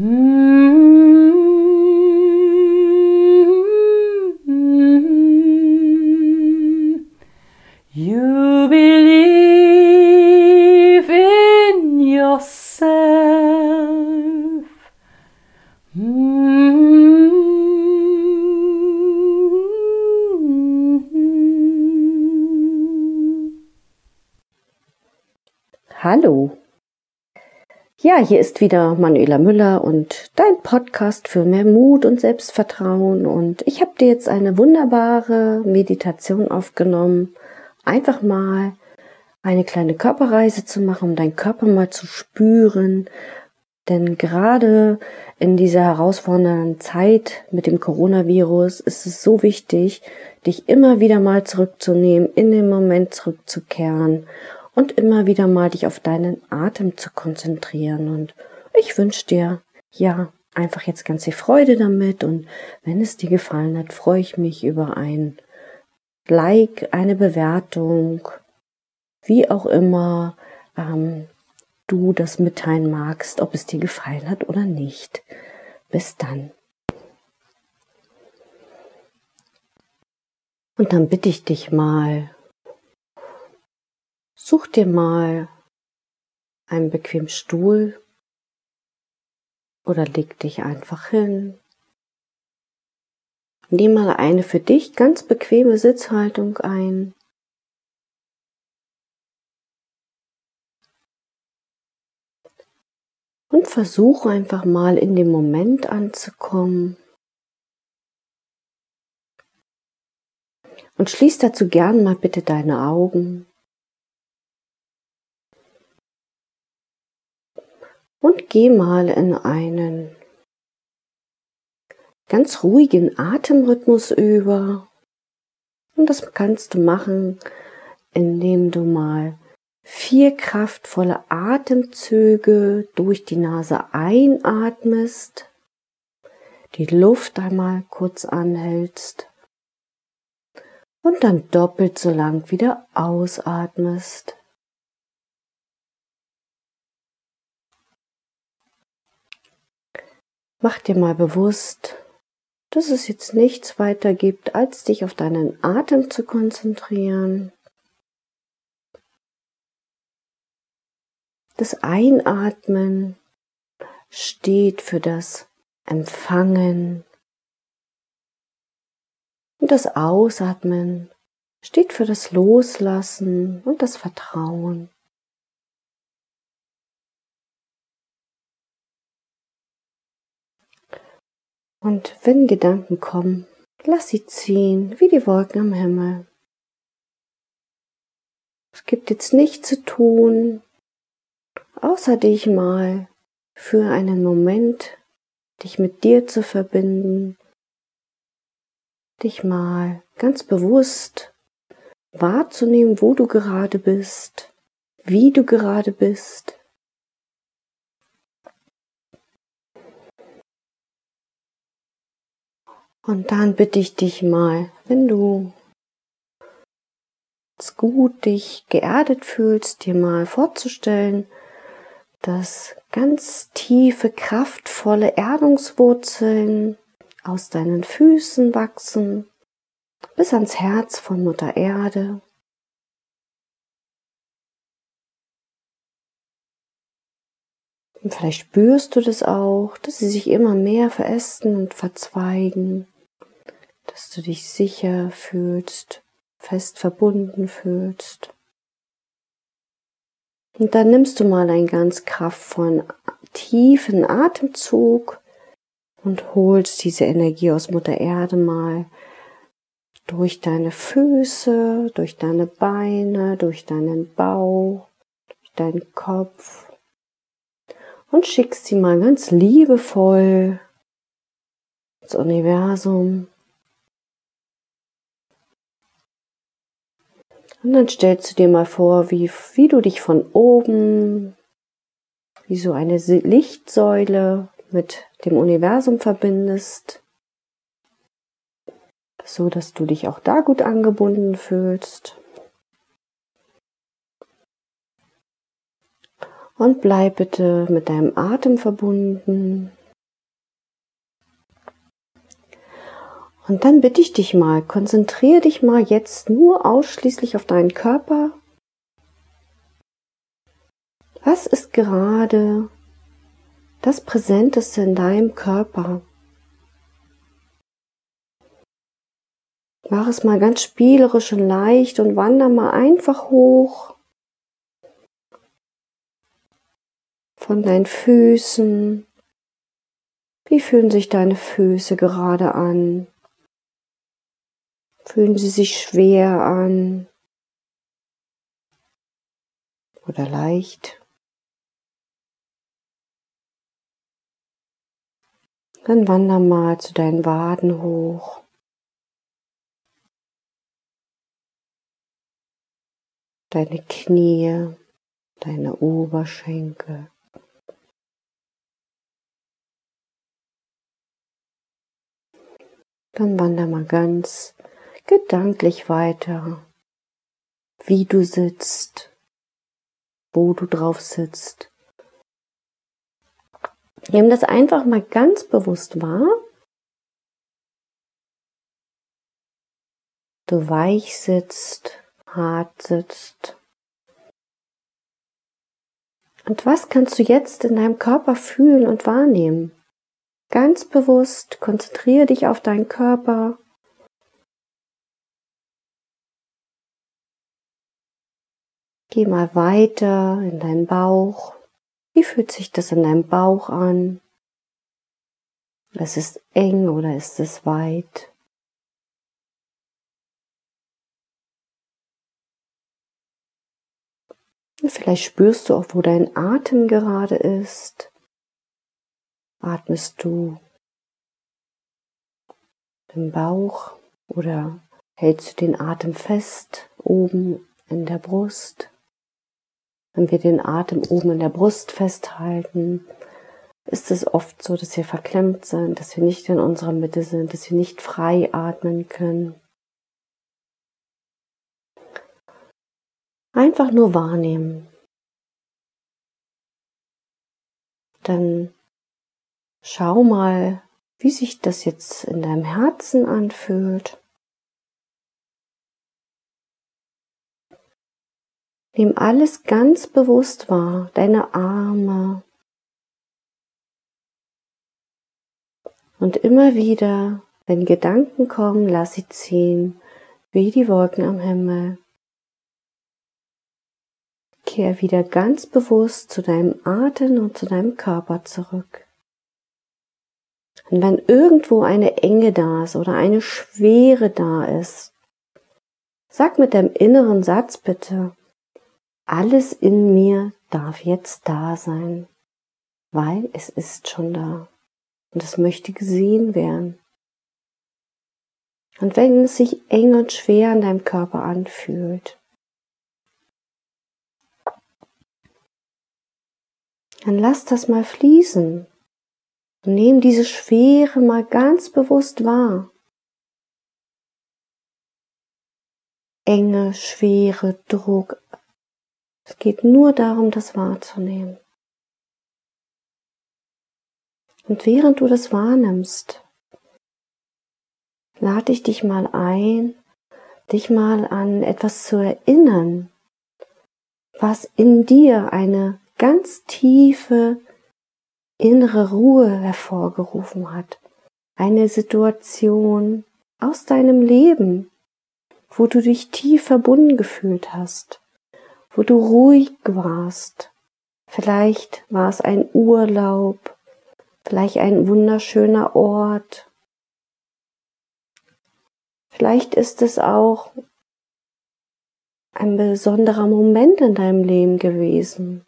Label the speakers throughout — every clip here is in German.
Speaker 1: Mm-hmm. You believe in yourself. Mm-hmm.
Speaker 2: Hallo. Ja, hier ist wieder Manuela Müller und dein Podcast für mehr Mut und Selbstvertrauen. Und ich habe dir jetzt eine wunderbare Meditation aufgenommen, einfach mal eine kleine Körperreise zu machen, um deinen Körper mal zu spüren. Denn gerade in dieser herausfordernden Zeit mit dem Coronavirus ist es so wichtig, dich immer wieder mal zurückzunehmen, in den Moment zurückzukehren und immer wieder mal dich auf deinen Atem zu konzentrieren. Und ich wünsche dir, ja, einfach jetzt ganz viel Freude damit. Und wenn es dir gefallen hat, freue ich mich über ein Like, eine Bewertung, wie auch immer ähm, du das mitteilen magst, ob es dir gefallen hat oder nicht. Bis dann. Und dann bitte ich dich mal, Such dir mal einen bequemen Stuhl oder leg dich einfach hin. Nimm mal eine für dich ganz bequeme Sitzhaltung ein. Und versuche einfach mal in dem Moment anzukommen. Und schließ dazu gern mal bitte deine Augen. Und geh mal in einen ganz ruhigen Atemrhythmus über. Und das kannst du machen, indem du mal vier kraftvolle Atemzüge durch die Nase einatmest, die Luft einmal kurz anhältst und dann doppelt so lang wieder ausatmest. Mach dir mal bewusst, dass es jetzt nichts weiter gibt, als dich auf deinen Atem zu konzentrieren. Das Einatmen steht für das Empfangen und das Ausatmen steht für das Loslassen und das Vertrauen. Und wenn Gedanken kommen, lass sie ziehen, wie die Wolken am Himmel. Es gibt jetzt nichts zu tun, außer dich mal für einen Moment, dich mit dir zu verbinden, dich mal ganz bewusst wahrzunehmen, wo du gerade bist, wie du gerade bist. Und dann bitte ich dich mal, wenn du gut dich geerdet fühlst, dir mal vorzustellen, dass ganz tiefe, kraftvolle Erdungswurzeln aus deinen Füßen wachsen bis ans Herz von Mutter Erde. Und vielleicht spürst du das auch, dass sie sich immer mehr verästen und verzweigen dass du dich sicher fühlst, fest verbunden fühlst. Und dann nimmst du mal einen ganz kraftvollen, tiefen Atemzug und holst diese Energie aus Mutter Erde mal durch deine Füße, durch deine Beine, durch deinen Bauch, durch deinen Kopf und schickst sie mal ganz liebevoll ins Universum Und dann stellst du dir mal vor, wie, wie du dich von oben, wie so eine Lichtsäule mit dem Universum verbindest, so dass du dich auch da gut angebunden fühlst. Und bleib bitte mit deinem Atem verbunden. Und dann bitte ich dich mal, konzentriere dich mal jetzt nur ausschließlich auf deinen Körper. Was ist gerade das Präsenteste in deinem Körper? Mach es mal ganz spielerisch und leicht und wander mal einfach hoch von deinen Füßen. Wie fühlen sich deine Füße gerade an? Fühlen sie sich schwer an oder leicht? Dann wander mal zu deinen Waden hoch. Deine Knie, deine Oberschenkel. Dann wander mal ganz gedanklich weiter, wie du sitzt, wo du drauf sitzt. Nimm das einfach mal ganz bewusst wahr. Du weich sitzt, hart sitzt. Und was kannst du jetzt in deinem Körper fühlen und wahrnehmen? Ganz bewusst konzentriere dich auf deinen Körper. Geh mal weiter in deinen Bauch. Wie fühlt sich das in deinem Bauch an? Ist es eng oder ist es weit? Vielleicht spürst du auch, wo dein Atem gerade ist. Atmest du im Bauch oder hältst du den Atem fest oben in der Brust? Wenn wir den Atem oben in der Brust festhalten, ist es oft so, dass wir verklemmt sind, dass wir nicht in unserer Mitte sind, dass wir nicht frei atmen können. Einfach nur wahrnehmen. Dann Schau mal, wie sich das jetzt in deinem Herzen anfühlt. Nimm alles ganz bewusst wahr, deine Arme. Und immer wieder, wenn Gedanken kommen, lass sie ziehen, wie die Wolken am Himmel. Kehr wieder ganz bewusst zu deinem Atem und zu deinem Körper zurück. Und wenn irgendwo eine Enge da ist oder eine Schwere da ist, sag mit deinem inneren Satz bitte, alles in mir darf jetzt da sein, weil es ist schon da und es möchte gesehen werden. Und wenn es sich eng und schwer an deinem Körper anfühlt, dann lass das mal fließen und nimm diese Schwere mal ganz bewusst wahr. Enge, Schwere, Druck. Es geht nur darum, das wahrzunehmen. Und während du das wahrnimmst, lade ich dich mal ein, dich mal an etwas zu erinnern, was in dir eine ganz tiefe innere Ruhe hervorgerufen hat. Eine Situation aus deinem Leben, wo du dich tief verbunden gefühlt hast, wo du ruhig warst. Vielleicht war es ein Urlaub, vielleicht ein wunderschöner Ort. Vielleicht ist es auch ein besonderer Moment in deinem Leben gewesen.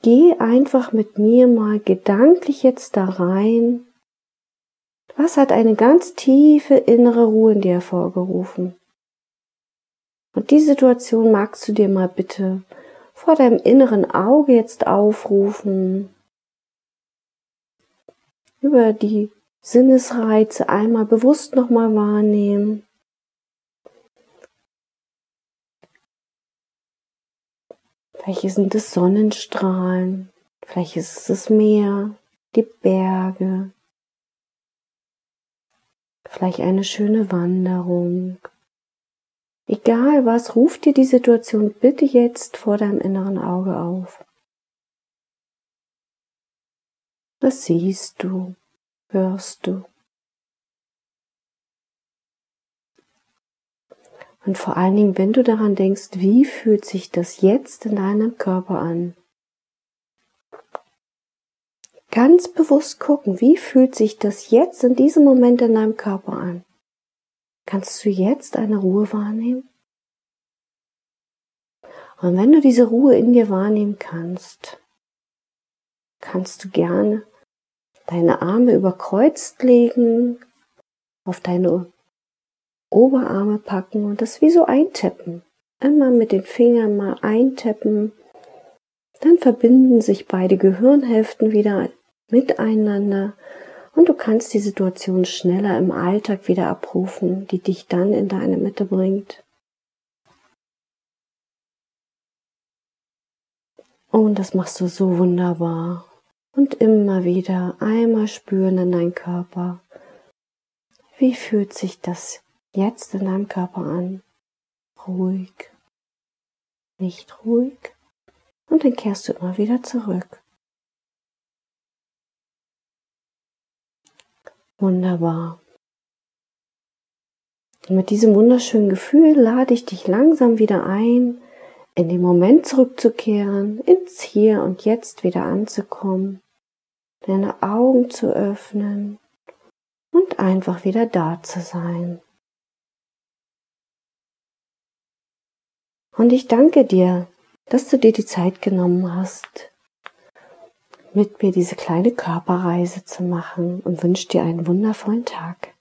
Speaker 2: Geh einfach mit mir mal gedanklich jetzt da rein. Was hat eine ganz tiefe innere Ruhe in dir hervorgerufen? Und die Situation magst du dir mal bitte vor deinem inneren Auge jetzt aufrufen. Über die Sinnesreize einmal bewusst nochmal wahrnehmen. Vielleicht sind es Sonnenstrahlen, vielleicht ist es das Meer, die Berge, vielleicht eine schöne Wanderung. Egal was, ruf dir die Situation bitte jetzt vor deinem inneren Auge auf. Was siehst du? Hörst du? Und vor allen Dingen, wenn du daran denkst, wie fühlt sich das jetzt in deinem Körper an? Ganz bewusst gucken, wie fühlt sich das jetzt in diesem Moment in deinem Körper an? Kannst du jetzt eine Ruhe wahrnehmen? Und wenn du diese Ruhe in dir wahrnehmen kannst, kannst du gerne deine Arme überkreuzt legen, auf deine Oberarme packen und das wie so eintappen. Immer mit den Fingern mal eintappen. Dann verbinden sich beide Gehirnhälften wieder miteinander und du kannst die Situation schneller im Alltag wieder abrufen, die dich dann in deine Mitte bringt. Und das machst du so wunderbar. Und immer wieder einmal spüren in deinen Körper. Wie fühlt sich das jetzt in deinem Körper an. Ruhig, nicht ruhig. Und dann kehrst du immer wieder zurück. Wunderbar. Und mit diesem wunderschönen Gefühl lade ich dich langsam wieder ein, in den Moment zurückzukehren, ins Hier und Jetzt wieder anzukommen, deine Augen zu öffnen und einfach wieder da zu sein. Und ich danke dir, dass du dir die Zeit genommen hast, mit mir diese kleine Körperreise zu machen und wünsche dir einen wundervollen Tag.